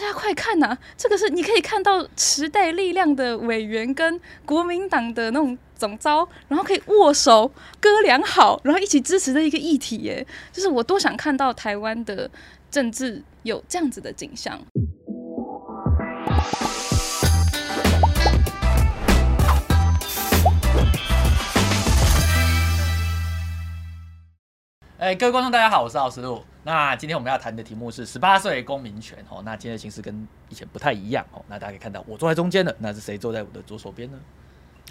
大家快看呐！这个是你可以看到时代力量的委员跟国民党的那种总招，然后可以握手哥俩好，然后一起支持的一个议题耶。就是我多想看到台湾的政治有这样子的景象。哎，各位观众，大家好，我是奥斯陆。那今天我们要谈的题目是十八岁公民权哦。那今天的形式跟以前不太一样哦。那大家可以看到，我坐在中间的，那是谁坐在我的左手边呢？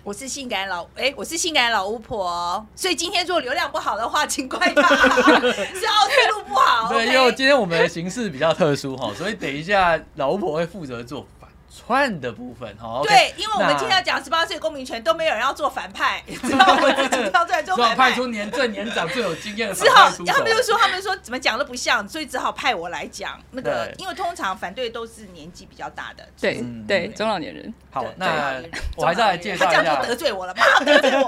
我是性感老哎，我是性感老巫婆。所以今天如果流量不好的话，请怪他，是奥特路不好。对，因为今天我们的形式比较特殊哈，所以等一下老巫婆会负责做。串的部分哈，对，因为我们今天要讲十八岁公民权，都没有人要做反派，知道我自己跳出来做反派，派出年最年长、最有经验的，只好他们就说他们说怎么讲都不像，所以只好派我来讲那个，因为通常反对都是年纪比较大的，对对，中老年人。好，那我还是来介绍一下，他这样就得罪我了，马上得罪我。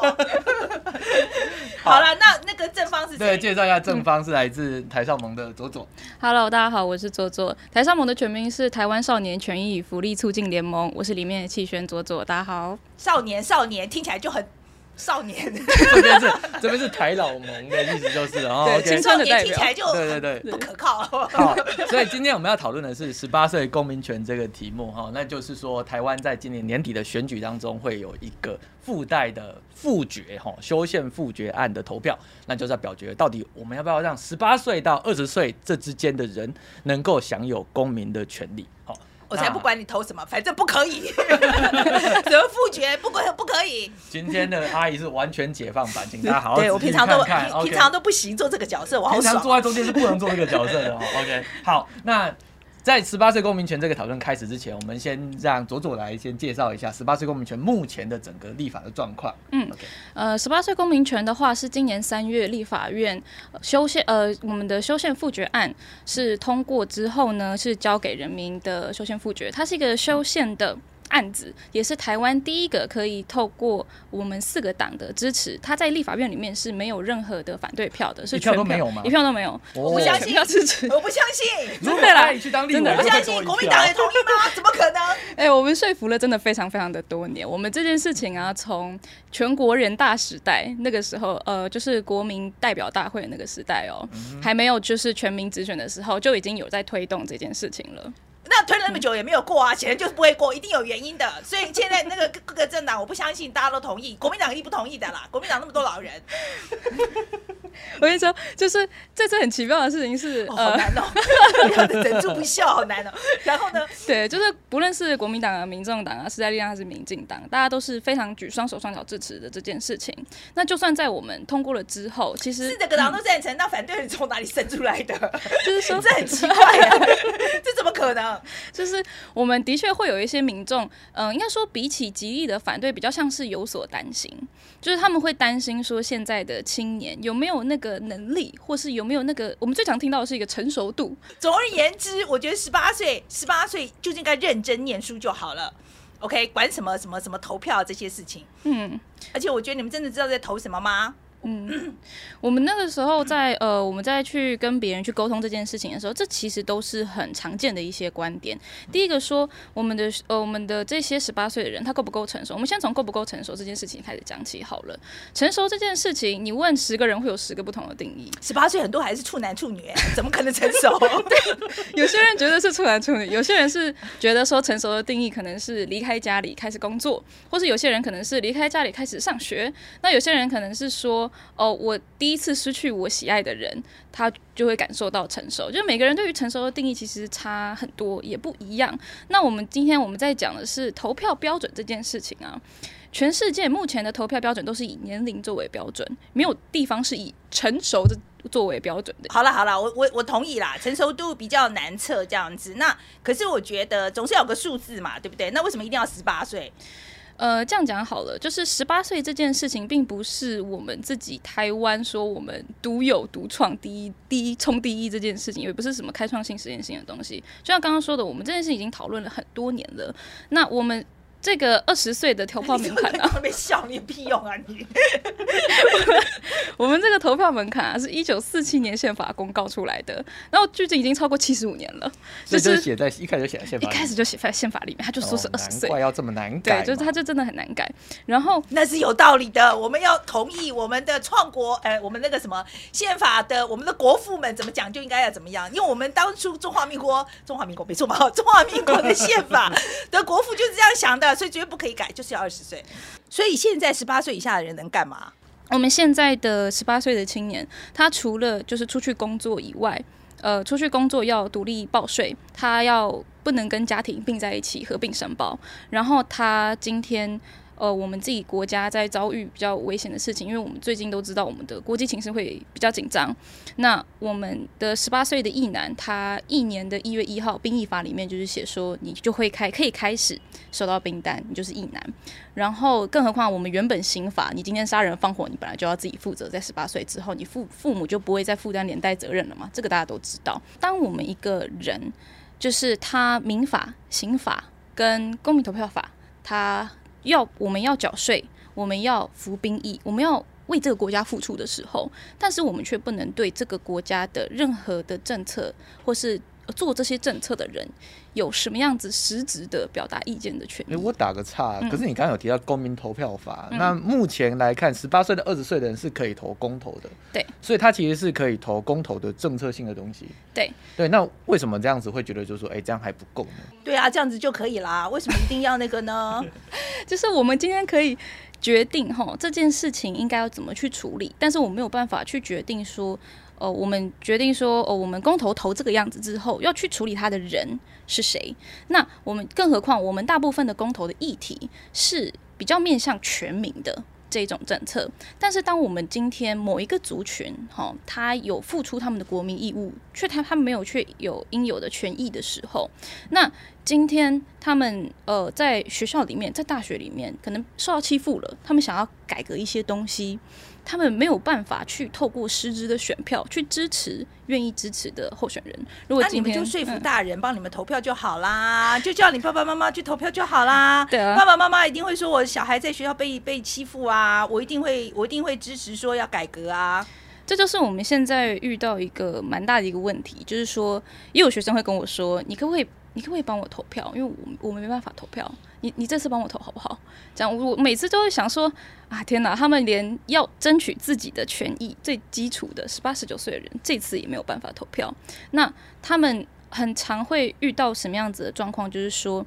好了，那那个正方是谁？对，介绍一下正方是来自台少盟的左左。Hello，大家好，我是左左。台少盟的全名是台湾少年权益与福利促进联盟，我是里面的气宣左左。大家好，少年少年听起来就很少年。这边是这边是台老盟的意思就是哦，青春的代表。听起来就对对对不可靠。好，所以今天我们要讨论的是十八岁公民权这个题目哈，那就是说台湾在今年年底的选举当中会有一个。附带的复决哈修宪复决案的投票，那就是要表决到底我们要不要让十八岁到二十岁这之间的人能够享有公民的权利？好，我才不管你投什么，反正不可以。什么复决不管不可以？今天的阿姨是完全解放版，请大家好好对我平常都看，平常都不行做这个角色，我平常坐在中间是不能做这个角色的。OK，好，那。在十八岁公民权这个讨论开始之前，我们先让左左来先介绍一下十八岁公民权目前的整个立法的状况。嗯，呃，十八岁公民权的话是今年三月立法院修宪，呃，我们的修宪复决案是通过之后呢，是交给人民的修宪复决，它是一个修宪的。案子也是台湾第一个可以透过我们四个党的支持，他在立法院里面是没有任何的反对票的，是全票都没有吗？一票都没有，我不相信，要支持，我不相信，真的啦，你去当立我，不相信国民党也同意吗？怎么可能？哎，我们说服了真的非常非常的多年，我们这件事情啊，从全国人大时代那个时候，呃，就是国民代表大会那个时代哦，还没有就是全民直选的时候，就已经有在推动这件事情了。那推了那么久也没有过啊，显然就是不会过，一定有原因的。所以现在那个 各个政党，我不相信大家都同意，国民党一定不同意的啦。国民党那么多老人，我跟你说，就是这次很奇妙的事情是，好难哦，忍住不笑，好难哦。然后呢，对，就是不论是国民党啊、民众党啊、时代力量还是民进党，大家都是非常举双手双脚支持的这件事情。那就算在我们通过了之后，其实是这个党都赞成，那反对人从哪里生出来的？就是说这很奇怪呀，这怎么可能？就是我们的确会有一些民众，嗯，应该说比起极力的反对，比较像是有所担心，就是他们会担心说现在的青年有没有那个能力，或是有没有那个我们最常听到的是一个成熟度。总而言之，我觉得十八岁，十八岁就应该认真念书就好了。OK，管什么什么什么投票这些事情。嗯，而且我觉得你们真的知道在投什么吗？嗯，我们那个时候在呃，我们在去跟别人去沟通这件事情的时候，这其实都是很常见的一些观点。第一个说，我们的呃，我们的这些十八岁的人，他够不够成熟？我们先从够不够成熟这件事情开始讲起好了。成熟这件事情，你问十个人会有十个不同的定义。十八岁很多还是处男处女，怎么可能成熟？对有些人觉得是处男处女，有些人是觉得说成熟的定义可能是离开家里开始工作，或是有些人可能是离开家里开始上学。那有些人可能是说。哦，我第一次失去我喜爱的人，他就会感受到成熟。就每个人对于成熟的定义其实差很多，也不一样。那我们今天我们在讲的是投票标准这件事情啊。全世界目前的投票标准都是以年龄作为标准，没有地方是以成熟的作为标准的。好了好了，我我我同意啦，成熟度比较难测这样子。那可是我觉得总是有个数字嘛，对不对？那为什么一定要十八岁？呃，这样讲好了，就是十八岁这件事情，并不是我们自己台湾说我们独有独创第一第一冲第一这件事情，也不是什么开创性实验性的东西。就像刚刚说的，我们这件事已经讨论了很多年了。那我们这个二十岁的投票门槛啊，特别笑，你有屁用啊你！我们这个投票门槛啊，是一九四七年宪法公告出来的，然后距今已经超过七十五年了，所以就是写在一开始就写在宪法里，一开始就写在宪法里面，他就说是哦二十岁。要这么难改对，就是他就真的很难改。然后那是有道理的，我们要同意我们的创国，呃，我们那个什么宪法的，我们的国父们怎么讲就应该要怎么样，因为我们当初中华民国，中华民国没错嘛，中华民国的宪法 的国父就是这样想的，所以绝对不可以改，就是要二十岁。所以现在十八岁以下的人能干嘛？我们现在的十八岁的青年，他除了就是出去工作以外，呃，出去工作要独立报税，他要不能跟家庭并在一起合并申报。然后他今天，呃，我们自己国家在遭遇比较危险的事情，因为我们最近都知道我们的国际情势会比较紧张。那我们的十八岁的役男，他一年的一月一号兵役法里面就是写说，你就会开可以开始收到兵单，你就是役男。然后，更何况我们原本刑法，你今天杀人放火，你本来就要自己负责，在十八岁之后，你父父母就不会再负担连带责任了嘛？这个大家都知道。当我们一个人，就是他民法、刑法跟公民投票法，他要我们要缴税，我们要服兵役，我们要为这个国家付出的时候，但是我们却不能对这个国家的任何的政策或是做这些政策的人有什么样子实质的表达意见的权哎、利。我打个岔，嗯可是你刚刚有提到公民投票法，那目前来看，十八岁的二十岁的人是可以投公投的，对，所以他其实是可以投公投的政策性的东西，对对。那为什么这样子会觉得就是说，哎、这样还不够呢？对啊，这样子就可以啦，为什么一定要那个呢？就是我们今天可以决定哈这件事情应该要怎么去处理，但是我没有办法去决定说，呃，我们决定说，哦，我们公投投这个样子之后，要去处理他的人是谁？那我们更何况我们大部分的公投的议题是比较面向全民的。这种政策，但是当我们今天某一个族群，哈，他有付出他们的国民义务，却他他没有却有应有的权益的时候，那今天他们呃在学校里面，在大学里面可能受到欺负了，他们想要改革一些东西，他们没有办法去透过实质的选票去支持愿意支持的候选人。如果那你们就说服嗯大人帮你们投票就好啦，就叫你爸爸妈妈去投票就好啦。对啊爸爸妈妈一定会说，我小孩在学校被被欺负啊，我一定会我一定会支持说要改革啊。这就是我们现在遇到一个蛮大的一个问题，就是说，也有学生会跟我说，你可不可以，你可不可以帮我投票？因为我我们没办法投票，你你这次帮我投好不好？这样我每次都会想说，啊天哪，他们连要争取自己的权益最基础的十八十九岁的人，这次也没有办法投票。那他们很常会遇到什么样子的状况？就是说，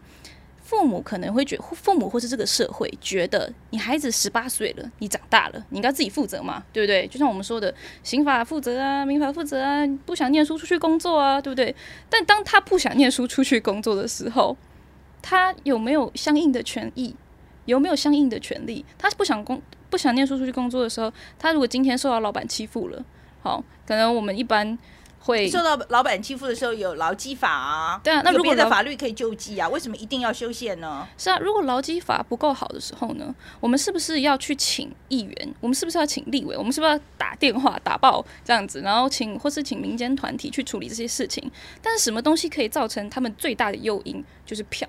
父母可能会觉父母或是这个社会觉得你孩子十八岁了，你长大了，你应该自己负责嘛，对不对？就像我们说的，刑法负责啊，民法负责啊，不想念书出去工作啊，对不对？但当他不想念书出去工作的时候，他有没有相应的权益？有没有相应的权利？他不想工不想念书出去工作的时候，他如果今天受到老板欺负了，好，可能我们一般会受到老板欺负的时候有劳基法啊，对啊那如果劳法律可以救济啊，为什么一定要修宪呢？是啊，如果劳基法不够好的时候呢，我们是不是要去请议员？我们是不是要请立委？我们是不是要打电话打爆这样子，然后请或是请民间团体去处理这些事情？但是什么东西可以造成他们最大的诱因就是票？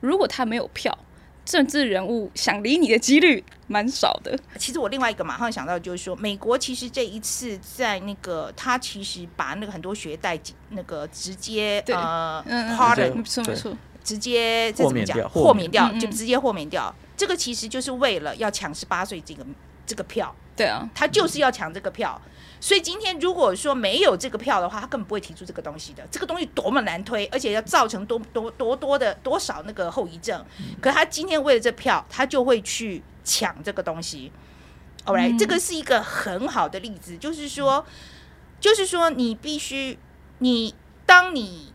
如果他没有票，政治人物想理你的几率蛮少的。其实我另外一个马上想到就是说，美国其实这一次在那个他其实把那个很多学贷那个直接呃嗯嗯，pardon 没错没错，直接这怎么讲？豁免掉豁免掉嗯嗯。就直接豁免掉，这个其实就是为了要抢十八岁这个这个票，对啊，他就是要抢这个票。所以今天如果说没有这个票的话，他根本不会提出这个东西的。这个东西多么难推，而且要造成多多多多的多少那个后遗症。可他今天为了这票，他就会去抢这个东西。嗯这个是一个很好的例子，就是说，就是说你必须，你当你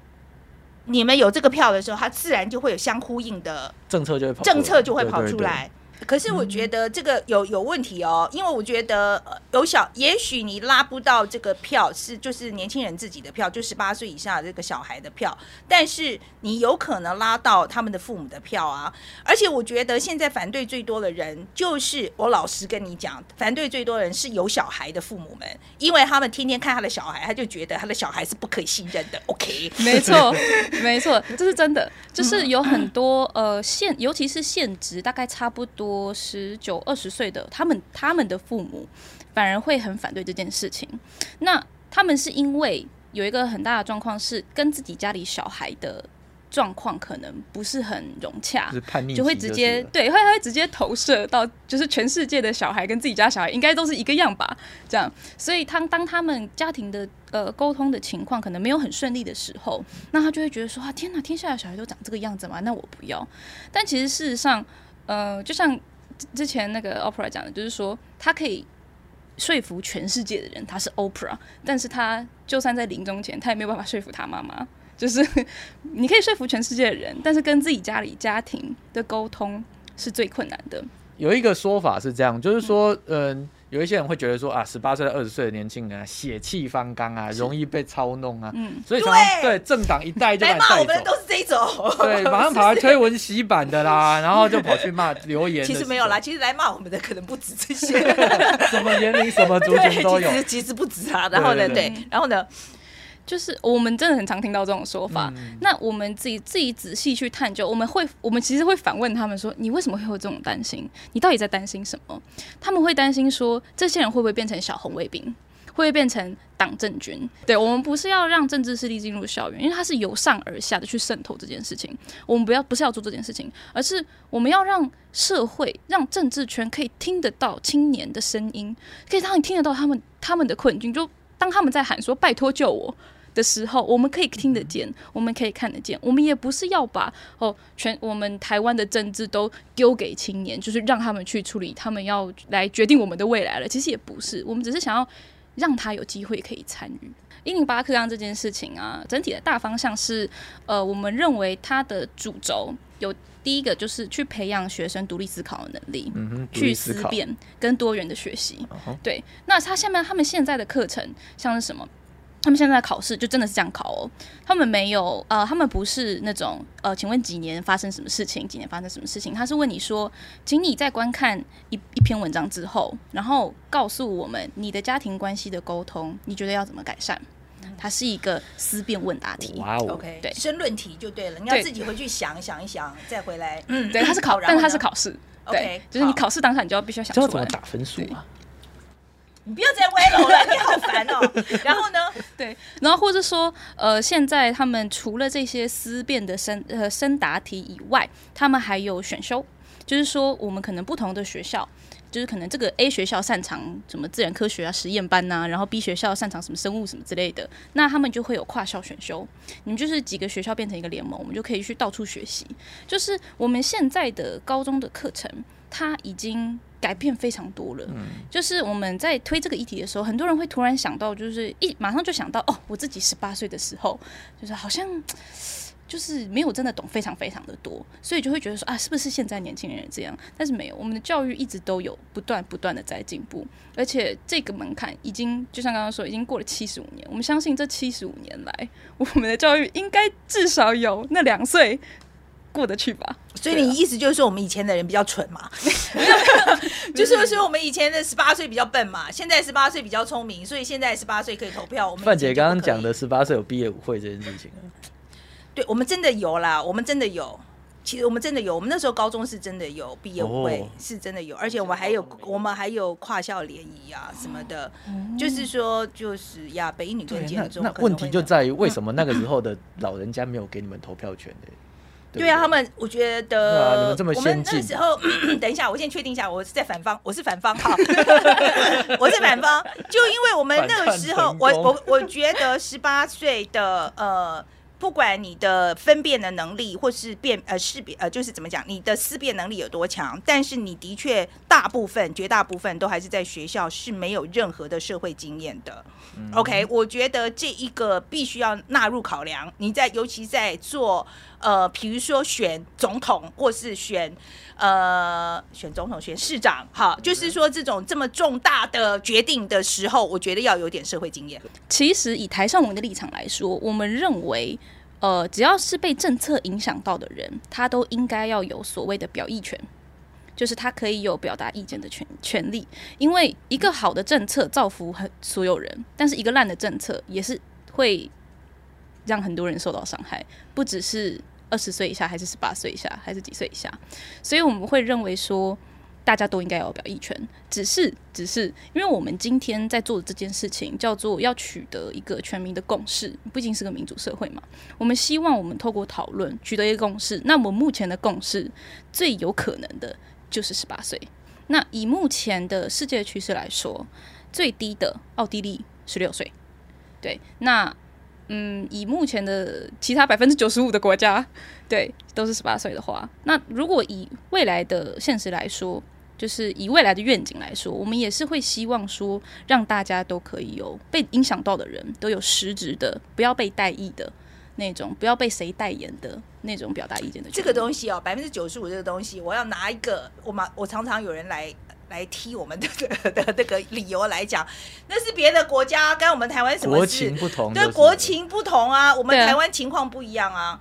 你们有这个票的时候，它自然就会有相呼应的政策就会跑政策就会跑出来。可是我觉得这个有有问题哦，因为我觉得呃有小，也许你拉不到这个票是就是年轻人自己的票，就十八岁以下这个小孩的票，但是你有可能拉到他们的父母的票啊。而且我觉得现在反对最多的人，就是我老实跟你讲，反对最多的人是有小孩的父母们，因为他们天天看他的小孩，他就觉得他的小孩是不可以信任的。OK，没错，没错，这是真的。就是有很多呃现，尤其是现职大概差不多十九二十岁的，他们他们的父母反而会很反对这件事情。那他们是因为有一个很大的状况是跟自己家里小孩的状况可能不是很融洽就，是叛逆就会，直接对，会会直接投射到，就是全世界的小孩跟自己家小孩应该都是一个样吧，这样。所以他当他们家庭的呃沟通的情况可能没有很顺利的时候，那他就会觉得说啊，天哪，天下的小孩都长这个样子吗？那我不要。但其实事实上，呃，就像之前那个 Opera 讲的，就是说他可以。说服全世界的人他是 Opera，但是他就算在临终前，他也没有办法说服他妈妈。就是你可以说服全世界的人，但是跟自己家里家庭的沟通是最困难的。有一个说法是这样，就是说，嗯、有一些人会觉得说啊，十八岁到二十岁的年轻人啊，血气方刚啊，容易被操弄啊，嗯，所以常常对对政党一带就把来骂我们的都是这一种，对，马上跑来推文洗版的啦，然后就跑去骂留言。其实没有啦，，其实来骂我们的可能不止这些。什么年龄、什么族群都有。其实其实不止啊。然后呢，对，然后呢，就是我们真的很常听到这种说法。嗯那我们自己自己仔细去探究，我们会我们其实会反问他们说：你为什么会有这种担心？你到底在担心什么？他们会担心说，这些人会不会变成小红卫兵？会不会变成党政军？对我们不是要让政治势力进入校园，因为它是由上而下的去渗透这件事情。我们不要不是要做这件事情，而是我们要让社会、让政治圈可以听得到青年的声音，可以让你听得到他们他们的困境。就当他们在喊说“拜托救我”的时候，我们可以听得见，我们可以看得见。我们也不是要把哦全我们台湾的政治都丢给青年，就是让他们去处理，他们要来决定我们的未来了。其实也不是，我们只是想要让他有机会可以参与。一零八课纲这件事情啊，整体的大方向是，呃，我们认为它的主轴有第一个就是去培养学生独立思考的能力，去思辨跟多元的学习。对，那他下面他们现在的课程像是什么？他们现在考试就真的是这样考哦，他们没有呃，他们不是那种呃，请问几年发生什么事情？几年发生什么事情？他是问你说，请你在观看一一篇文章之后，然后告诉我们你的家庭关系的沟通，你觉得要怎么改善？它是一个思辨问答题。哇哦 OK，对申论题就对了，你要自己回去想想一想，再回来。嗯，对，它是考，然但是它是考试。OK，就是你考试当下，你就要必须要想出来。知道怎么打分数啊？你不要再歪楼了，你好烦哦。然后呢，对，然后或者说，呃，现在他们除了这些思辨的深呃深答题以外，他们还有选修，就是说我们可能不同的学校。就是可能这个 A 学校擅长什么自然科学啊、实验班呐、然后 B 学校擅长什么生物什么之类的，那他们就会有跨校选修。你们就是几个学校变成一个联盟，我们就可以去到处学习。就是我们现在的高中的课程，它已经改变非常多了。就是我们在推这个议题的时候，很多人会突然想到，就是一马上就想到，哦，我自己十八岁的时候，就是好像 就是没有真的懂非常非常的多，所以就会觉得说啊，是不是现在年轻人这样？但是没有，我们的教育一直都有不断不断的在进步，而且这个门槛已经就像刚刚说，已经过了七十五年。我们相信这七十五年来，我们的教育应该至少有那两岁过得去吧？所以你意思就是说我们以前的人比较蠢嘛？就是说我们以前的十八岁比较笨嘛，现在十八岁比较聪明，所以现在十八岁可以投票。我们范姐刚刚讲的，十八岁有毕业舞会这件事情啊，对我们真的有啦，我们真的有。其实我们真的有，我们那时候高中是真的有毕业舞会，哦是真的有，而且我们还有我们还有跨校联谊啊什么的，就是说就是呀，北一女跟建中那问题就在于为什么那个时候的老人家没有给你们投票权呢？对啊，他们我觉得，我们那个时候，等一下，我先确定一下，我是在反方，我是反方哈，我是反方，就因为我们那个时候，我我我觉得十八岁的呃不管你的分辨的能力，或是辨呃识别呃，就是怎么讲，你的思辨能力有多强，但是你的确大部分、绝大部分都还是在学校是没有任何的社会经验的。OK，我觉得这一个必须要纳入考量。你在尤其在做呃，比如说选总统或是选呃选总统、选市长，好，就是说这种这么重大的决定的时候，我觉得要有点社会经验。其实以台上文的立场来说，我们认为，呃，只要是被政策影响到的人，他都应该要有所谓的表意权，就是他可以有表达意见的权权利。因为一个好的政策造福很所有人，但是一个烂的政策也是会让很多人受到伤害，不只是二十岁以下，还是十八岁以下，还是几岁以下。所以我们会认为说。大家都应该有表意权，只是只是因为我们今天在做的这件事情叫做要取得一个全民的共识，毕竟是个民主社会嘛。我们希望我们透过讨论取得一个共识。那我们目前的共识最有可能的就是十八岁。那以目前的世界趋势来说，最低的奥地利十六岁。对，那嗯，以目前的其他百分之九十五的国家，对，都是十八岁的话，那如果以未来的现实来说，就是以未来的愿景来说，我们也是会希望说，让大家都可以有被影响到的人都有实质的，不要被代议的那种，不要被谁代言的那种表达意见的。这个东西哦，百分之九十五这个东西，我要拿一个我们我常常有人来 来踢我们的 的这个理由来讲，那是别的国家跟我们台湾什么国情不同，对国情不同啊，我们台湾情况不一样啊。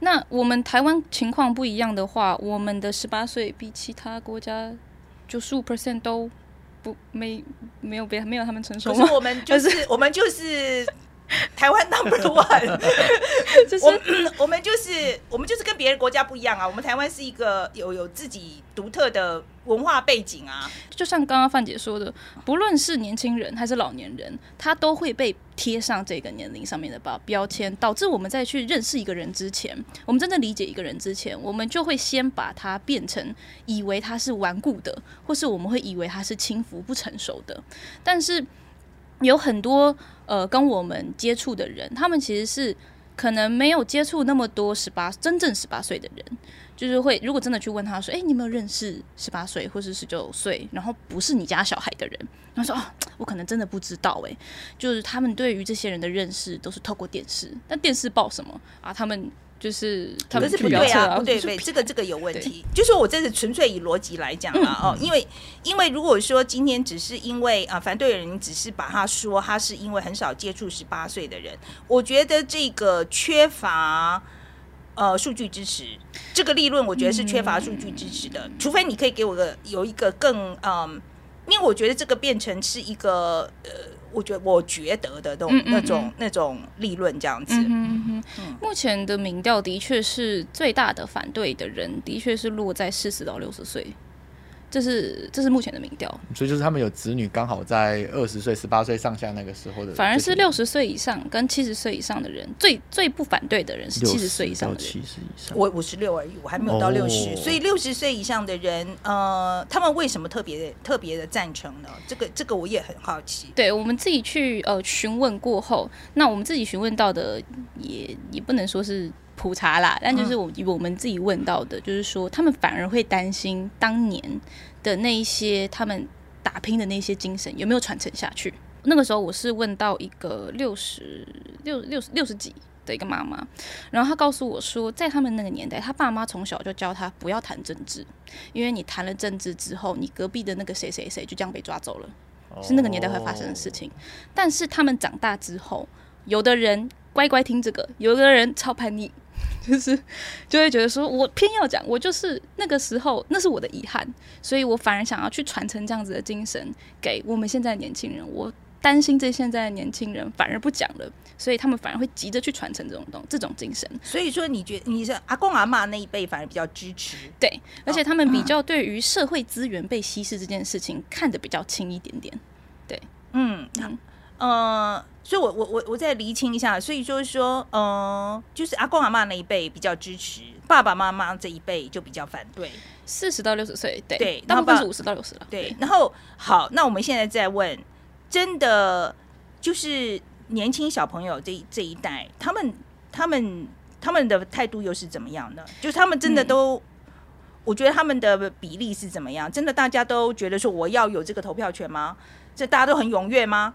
那我们台湾情况不一样的话，我们的十八岁比其他国家九十五 percent 都不没没有别没有他们成熟可是我们就是我们就是 台湾 number one，就是我们 我们就是我们就是跟别的国家不一样啊，我们台湾是一个有有自己独特的。文化背景啊，就像刚刚范姐说的，不论是年轻人还是老年人，他都会被贴上这个年龄上面的标标签，导致我们在去认识一个人之前，我们真正理解一个人之前，我们就会先把他变成以为他是顽固的，或是我们会以为他是轻浮不成熟的。但是有很多呃跟我们接触的人，他们其实是可能没有接触那么多十八真正十八岁的人。就是会，如果真的去问他说：“哎，你有没有认识十八岁或是十九岁，然后不是你家小孩的人？”他说：“哦，我可能真的不知道。”哎，就是他们对于这些人的认识都是透过电视，那电视报什么啊？他们就是他们是不对啊，不对对，这个这个有问题。就说我这是纯粹以逻辑来讲啊，哦，因为因为如果说今天只是因为啊，反对人只是把他说他是因为很少接触十八岁的人，我觉得这个缺乏。呃，数据支持这个立论，我觉得是缺乏数据支持的。除非你可以给我个有一个更嗯，因为我觉得这个变成是一个呃，我觉得我觉得的那种那种那种利润这样子。目前的民调的确是最大的反对的人，的确是落在四十到六十岁。这是这是目前的民调，所以就是他们有子女刚好在二十岁、十八岁上下那个时候的，反而是六十岁以上跟七十岁以上的人，最最不反对的人是七十岁以上的人。七十以上，我五十六而已，我还没有到六十，所以六十岁以上的人，呃，他们为什么特别特别的赞成呢？这个这个我也很好奇。对我们自己去呃询问过后，那我们自己询问到的也也不能说是。普查啦，但就是我我们自己问到的，就是说他们反而会担心当年的那一些他们打拼的那些精神有没有传承下去。那个时候我是问到一个六十六六六十几的一个妈妈，然后她告诉我说，在他们那个年代，她爸妈从小就教她不要谈政治，因为你谈了政治之后，你隔壁的那个谁谁谁就这样被抓走了，是那个年代会发生的事情。但是他们长大之后，有的人乖乖听这个，有的人超叛逆。就是就会觉得说，我偏要讲，我就是那个时候，那是我的遗憾，所以我反而想要去传承这样子的精神给我们现在的年轻人。我担心这现在的年轻人反而不讲了，所以他们反而会急着去传承这种东这种精神。所以说，你觉你是阿公阿妈那一辈反而比较支持，对，而且他们比较对于社会资源被稀释这件事情看得比较轻一点点。对，嗯嗯。呃，所以，我我我我再厘清一下，所以就是说，嗯，就是阿公阿妈那一辈比较支持，爸爸妈妈这一辈就比较反对。四十到六十岁，对对，大部分是五十到六十了。对，然后好，那我们现在再问，真的就是年轻小朋友这这一代，他们。他们他们的态度又是怎么样呢？就是他们真的嗯都，我觉得他们的比例是怎么样？真的大家都觉得说我要有这个投票权吗？这大家都很踊跃吗？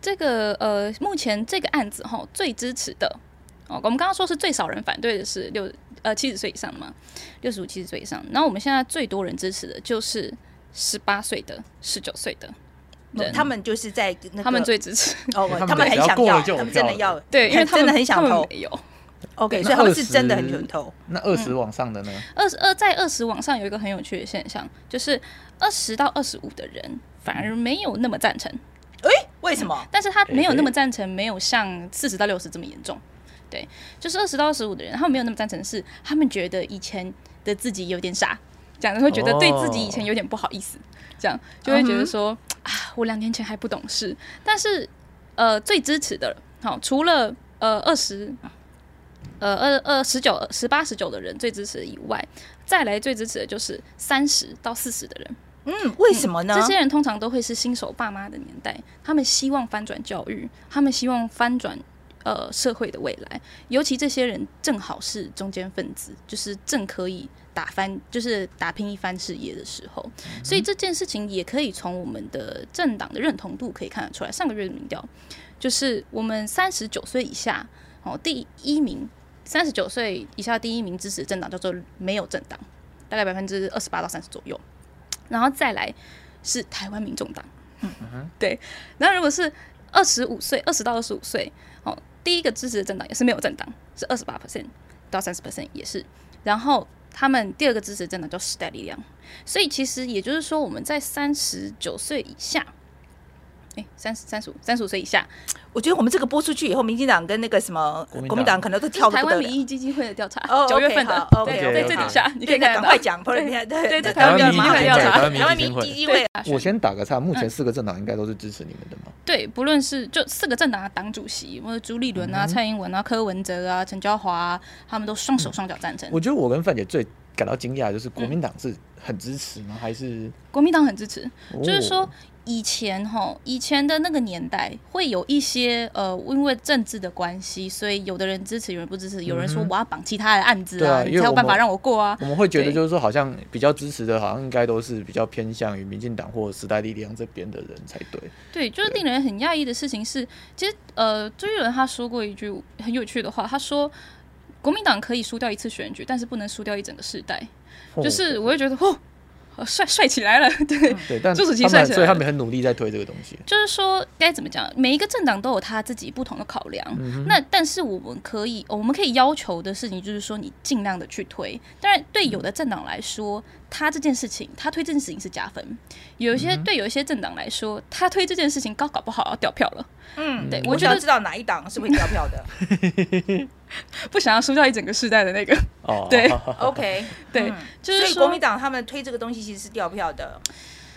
这个呃，目前这个案子哈，最支持的哦，我们刚刚说是最少人反对的是六呃七十岁以上嘛，六十五七十岁以上。然后我们现在最多人支持的就是十八岁的、十九岁的人，他们就是在那个他们最支持。哦，他们很想要，他们真的要，对，因为他们真的很想投。没有 OK，所以他们是真的很想投。那二十往上的呢？二十二在二十往上有一个很有趣的现象，就是二十到二十五的人反而没有那么赞成。哎，为什么？但是他没有那么赞成，没有像四十到六十这么严重。对，就是二十到二十五的人，他们没有那么赞成，是他们觉得以前的自己有点傻，讲的会觉得对自己以前有点不好意思，这样就会觉得说、啊，我两年前还不懂事。但是呃，最支持的，好，除了呃二十。呃，二二十九、十八、十九的人最支持以外，再来最支持的就是三十到四十的人。嗯，为什么呢？这些人通常都会是新手爸妈的年代，他们希望翻转教育，他们希望翻转呃社会的未来。尤其这些人正好是中间分子，就是正可以打翻，就是打拼一番事业的时候。所以这件事情也可以从我们的政党的认同度可以看得出来。上个月的民调就是我们三十九岁以下哦，第一名三十九岁以下第一名支持的政党叫做没有政党，大概百分之二十八到三十左右。然后再来是台湾民众党，对。然后如果是二十五岁，二十到二十五岁，哦，第一个支持的政党也是没有政党，是二十八 percent 到三十 percent 也是。然后他们第二个支持的政党叫时代力量，所以其实也就是说，我们在三十九岁以下。哎，三十三十五、三十五岁以下，我觉得我们这个播出去以后，民进党跟那个什么国民党。可能都跳台。湾民意基金会的调查哦，九月份的对，在这底下你可以赶快。讲，不然对对对对，台湾民意民意基金会。调查台湾民意基金会。我先打个岔，目前四个政党应该都是支持你们的吗？对，不论是就四个政党的党主席，或者朱立伦啊、蔡英文啊、柯文哲啊、陈椒华啊，他们都双手双脚赞成。我觉得我跟范姐最感到惊讶的就是国民党是很支持吗？还是？国民党很支持，就是哦。说以前哈，以前的那个年代会有一些呃，因为政治的关系，所以有的人支持，有人不支持，有人说我要绑其他的案子啊才有办法让我过啊。我们会觉得就是说，好像比较支持的，好像应该都是比较偏向于民进党或时代力量这边的人才对。对，就是令人很讶异的事情是，其实呃，周杰伦他说过一句很有趣的话，他说国民党可以输掉一次选举，但是不能输掉一整个世代。就是我会觉得哦，呃帅帅起来了，对。对，但朱主席他们帅起来了所以他们很努力在推这个东西。就是说该怎么讲，每一个政党都有他自己不同的考量。那但是我们可以，我们可以要求的事情就是说，你尽量的去推。当然，对有的政党来说，他这件事情，他推这件事情是加分；有一些、对有一些政党来说，他推这件事情搞搞不好要掉票了。嗯，对我想我觉得知道哪一档是会掉票的。不想要输掉一整个世代的那个，哦，对。OK，对，嗯。就是说所以国民党他们推这个东西其实是掉票的，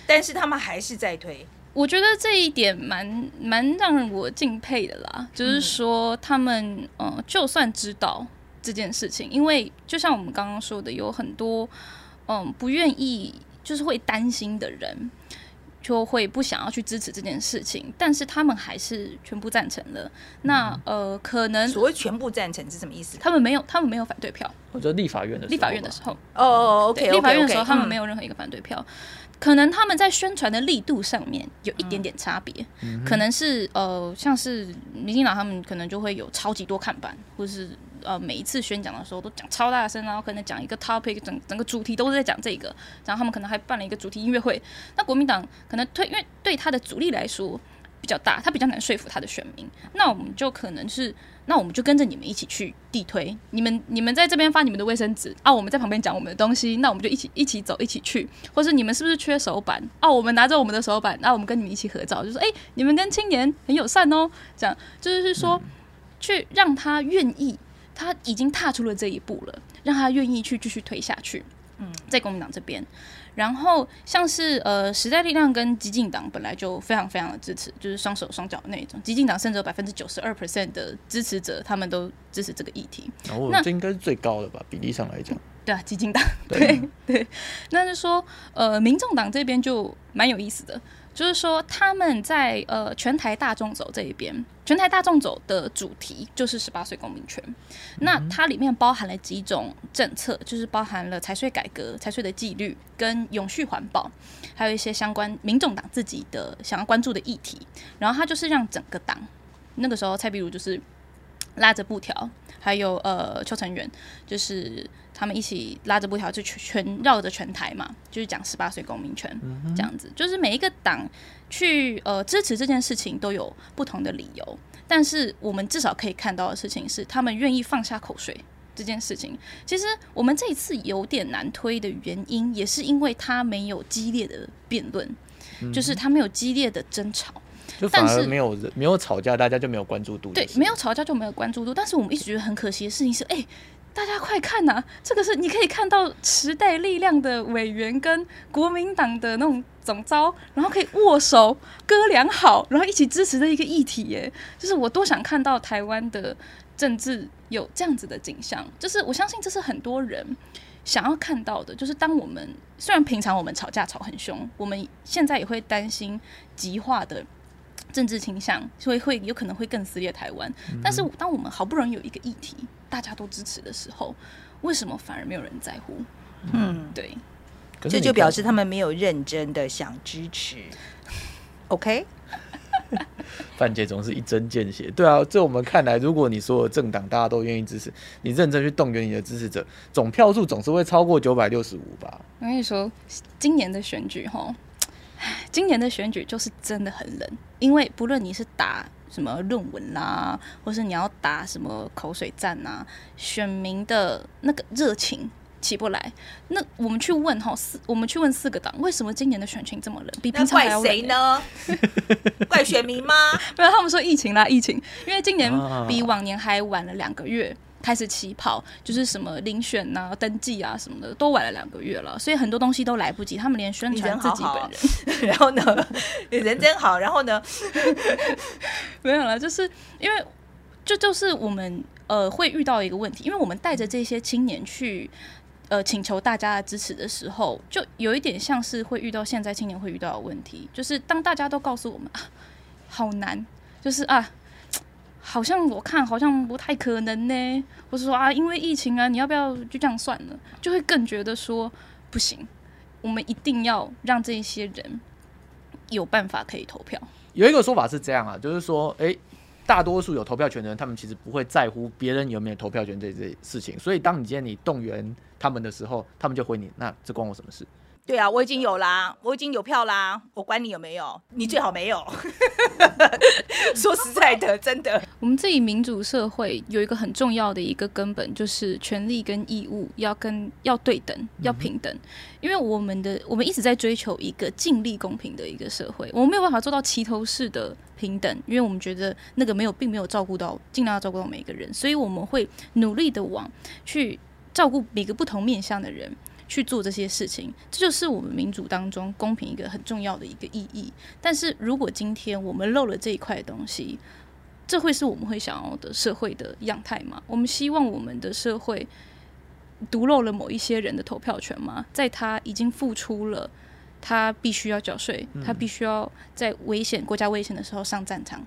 但是他们还是在推。我觉得这一点蛮蛮让我敬佩的啦，就是说他们呃，就算知道这件事情，因为就像我们刚刚说的，有很多嗯不愿意，就是会担心的人，就会不想要去支持这件事情，但是他们还是全部赞成了。那呃，可能所谓全部赞成是什么意思？他们没有，他们没有反对票。我觉得立法院的时立法院的时候，哦哦，OK，对立法院的时候，他们。没有任何一个反对票。可能他们在宣传的力度上面有一点点差别，可能是呃，像是民进党他们可能就会有超级多看板，或者是呃每一次宣讲的时候都讲超大声，然后可能讲一个 topic，整整个主题都是在讲这个，然后他们可能还办了一个主题音乐会。那国民党可能推，因为对他的主力来说比较大，他比较难说服他的选民，那我们就可能是。那我们就跟着你们一起去地推，你们你们在这边发你们的卫生纸啊，我们在旁边讲我们的东西，那我们就一起一起走，一起去，或是你们是不是缺手板啊？我们拿着我们的手板，那我们跟你们一起合照，就说哎、你们跟青年很友善哦，这样就是说、去让他愿意，他已经踏出了这一步了，让他愿意去继续推下去。嗯，在国民党这边，然后像是呃时代力量跟激进党本来就非常非常的支持，就是双手双脚的那种。激进党甚至有百分之九十二 percent 的支持者，他们都支持这个议题。哦那这应该是最高的吧，比例上来讲。对啊，激进党对对对，那就说呃，民众党这边就蛮有意思的，就是说他们在呃全台大众走这一边，全台大众走的主题就是十八岁公民权。那它里面包含了几种政策，就是包含了财税改革、财税的纪律跟永续环保，还有一些相关民众党自己的想要关注的议题。然后它就是让整个党，那个时候蔡壁如就是拉着布条，还有呃邱成元，就是他们一起拉着布条就全全绕着全台嘛，就是讲十八岁公民权、这样子，就是每一个党去呃支持这件事情都有不同的理由，但是我们至少可以看到的事情是，他们愿意放下口水。这件事情，其实我们这一次有点难推的原因，也是因为他没有激烈的辩论，就是他没有激烈的争吵，就反但是而没有人没有吵架，大家就没有关注度。对，没有吵架就没有关注度。但是我们一直觉得很可惜的事情是，哎、大家快看呐、这个是你可以看到时代力量的委员跟国民党的那种总招，然后可以握手哥俩好，然后一起支持的一个议题耶。就是我多想看到台湾的政治有这样子的景象，就是我相信这是很多人。想要看到的，就是当我们虽然平常我们吵架吵很凶，我们现在也会担心极化的政治倾向，所以会有可能会更撕裂台湾。但是当我们好不容易有一个议题大家都支持的时候，为什么反而没有人在乎？嗯，对，这就表示他们没有认真的想支持。OK，范姐总是一针见血。对啊，在我们看来，如果你所有政党大家都愿意支持，你认真去动员你的支持者，总票数总是会超过九百六十五吧？我跟你说，今年的选举哈，唉 今年的选举就是真的很冷，因为不论你是打什么论文啦，或是你要打什么口水战啊，选民的那个热情。起不来，那我们去问哈四，我们去问四个党，为什么今年的选情这么冷？比那平常还怪要冷欸？谁呢？怪选民吗？没有，他们说疫情啦，疫情，因为今年啊比往年还晚了两个月开始起跑，就是什么遴选呐、登记啊什么的，都晚了两个月了，所以很多东西都来不及，他们连宣传自己好好本人 然后呢，人真好。然后呢，没有了，就是因为这就是我们呃会遇到一个问题，因为我们带着这些青年去。呃，请求大家的支持的时候，就有一点像是会遇到现在青年会遇到的问题，就是当大家都告诉我们啊，好难，就是啊，好像我看好像不太可能呢，或是说啊，因为疫情啊，你要不要就这样算了？就会更觉得说不行，我们一定要让这些人有办法可以投票。有一个说法是这样啊，就是说，诶，大多数有投票权的人，他们其实不会在乎别人有没有投票权这这事情。所以，当你今天你动员他们的时候，他们就回你，那这关我什么事？对啊，我已经有啦，我已经有票啦，我管你有没有，你最好没有。说实在的，真的，我们这里民主社会有一个很重要的一个根本，就是权利跟义务要跟要对等，要平等。因为我们的我们一直在追求一个尽力公平的一个社会，我们没有办法做到齐头式的平等，因为我们觉得那个没有并没有照顾到尽量要照顾到每一个人，所以我们会努力的往去照顾每个不同面向的人。去做这些事情，这就是我们民主当中公平一个很重要的一个意义。但是如果今天我们漏了这一块东西，这会是我们会想要的社会的样态吗？我们希望我们的社会独漏了某一些人的投票权吗？在他已经付出了，他必须要缴税，他必须要在危险国家危险的时候上战场，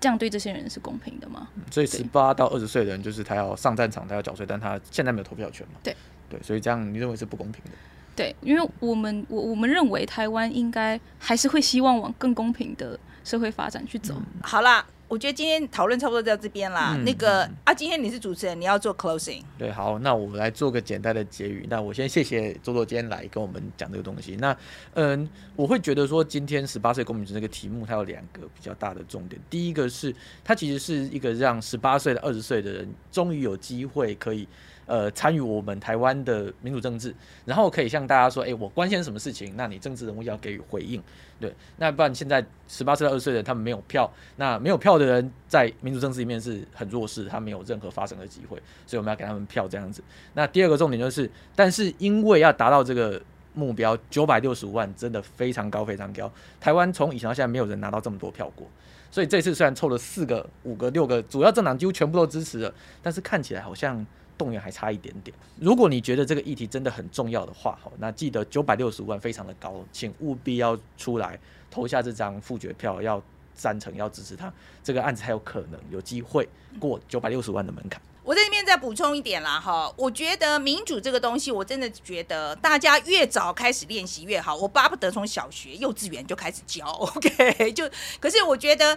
这样对这些人是公平的吗？所以，十八到二十岁的人，就是他要上战场，他要缴税，但他现在没有投票权嘛？对对，所以这样你认为是不公平的？对，因为我们我我们认为台湾应该还是会希望往更公平的社会发展去走。好啦，我觉得今天讨论差不多到这边啦。嗯那个啊，今天你是主持人，你要做 closing。对，好，那我来做个简单的结语。那我先谢谢周周今天来跟我们讲这个东西。那嗯，我会觉得说，今天十八岁公民权这个题目，它有两个比较大的重点。第一个是，它其实是一个让十八岁的、二十岁的人终于有机会可以。呃，参与我们台湾的民主政治，然后可以向大家说，哎、我关心什么事情，那你政治人物要给予回应，对，那不然现在十八岁到二十岁的人他们没有票，那没有票的人在民主政治里面是很弱势，他没有任何发声的机会，所以我们要给他们票这样子。那第二个重点就是，但是因为要达到这个目标，九百六十五万真的非常高，非常高。台湾从以前到现在没有人拿到这么多票过，所以这次虽然凑了四个、五个、六个主要政党几乎全部都支持了，但是看起来好像动员还差一点点。如果你觉得这个议题真的很重要的话，好，那记得九百六十万非常的高，请务必要出来投下这张复决票，要赞成，要支持他，这个案子才有可能有机会过九百六十万的门槛。我在这边再补充一点啦，哈，我觉得民主这个东西，我真的觉得大家越早开始练习越好。我巴不得从小学、幼稚园就开始教，OK？就可是我觉得，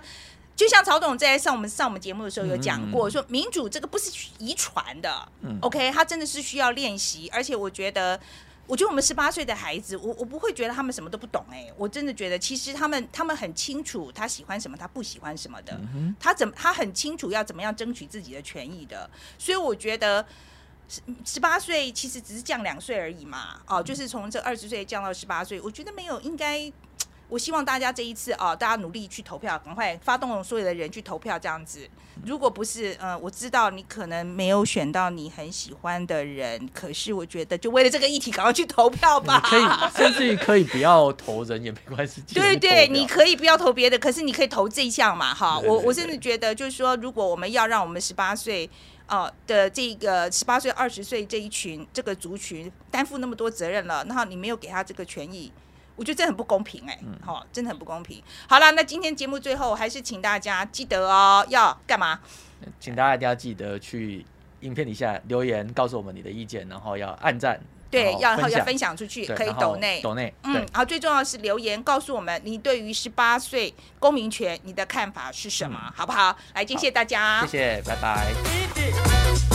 就像曹董在上我们上我们节目的时候有讲过，说民主这个不是遗传的，OK？他真的是需要练习，而且我觉得。我觉得我们十八岁的孩子，我我不会觉得他们什么都不懂哎，我真的觉得其实他们他们很清楚他喜欢什么，他不喜欢什么的，他怎么他很清楚要怎么样争取自己的权益的，所以我觉得十十八岁其实只是降两岁而已嘛，哦，就是从这二十岁降到十八岁，我觉得没有应该。我希望大家这一次啊，大家努力去投票，赶快发动所有的人去投票，这样子。如果不是，嗯，我知道你可能没有选到你很喜欢的人，可是我觉得就为了这个议题，赶快去投票吧。可以，甚至于可以不要投人也没关系。对对，你可以不要投别的，可是你可以投这一项嘛，哈。我我甚至觉得，就是说，如果我们要让我们十八岁哦的这个十八岁、二十岁这一群这个族群担负那么多责任了，然后你没有给他这个权益。我觉得这很不公平哎，好，真的很不公平。好了，那今天节目最后还是请大家记得哦，要干嘛？请大家一定要记得去影片底下留言，告诉我们你的意见，然后要按赞，对，要要分享出去，可以抖内抖内，嗯，然后最重要是留言告诉我们你对于十八岁公民权你的看法是什么，好不好？来，谢谢大家，谢谢，拜拜。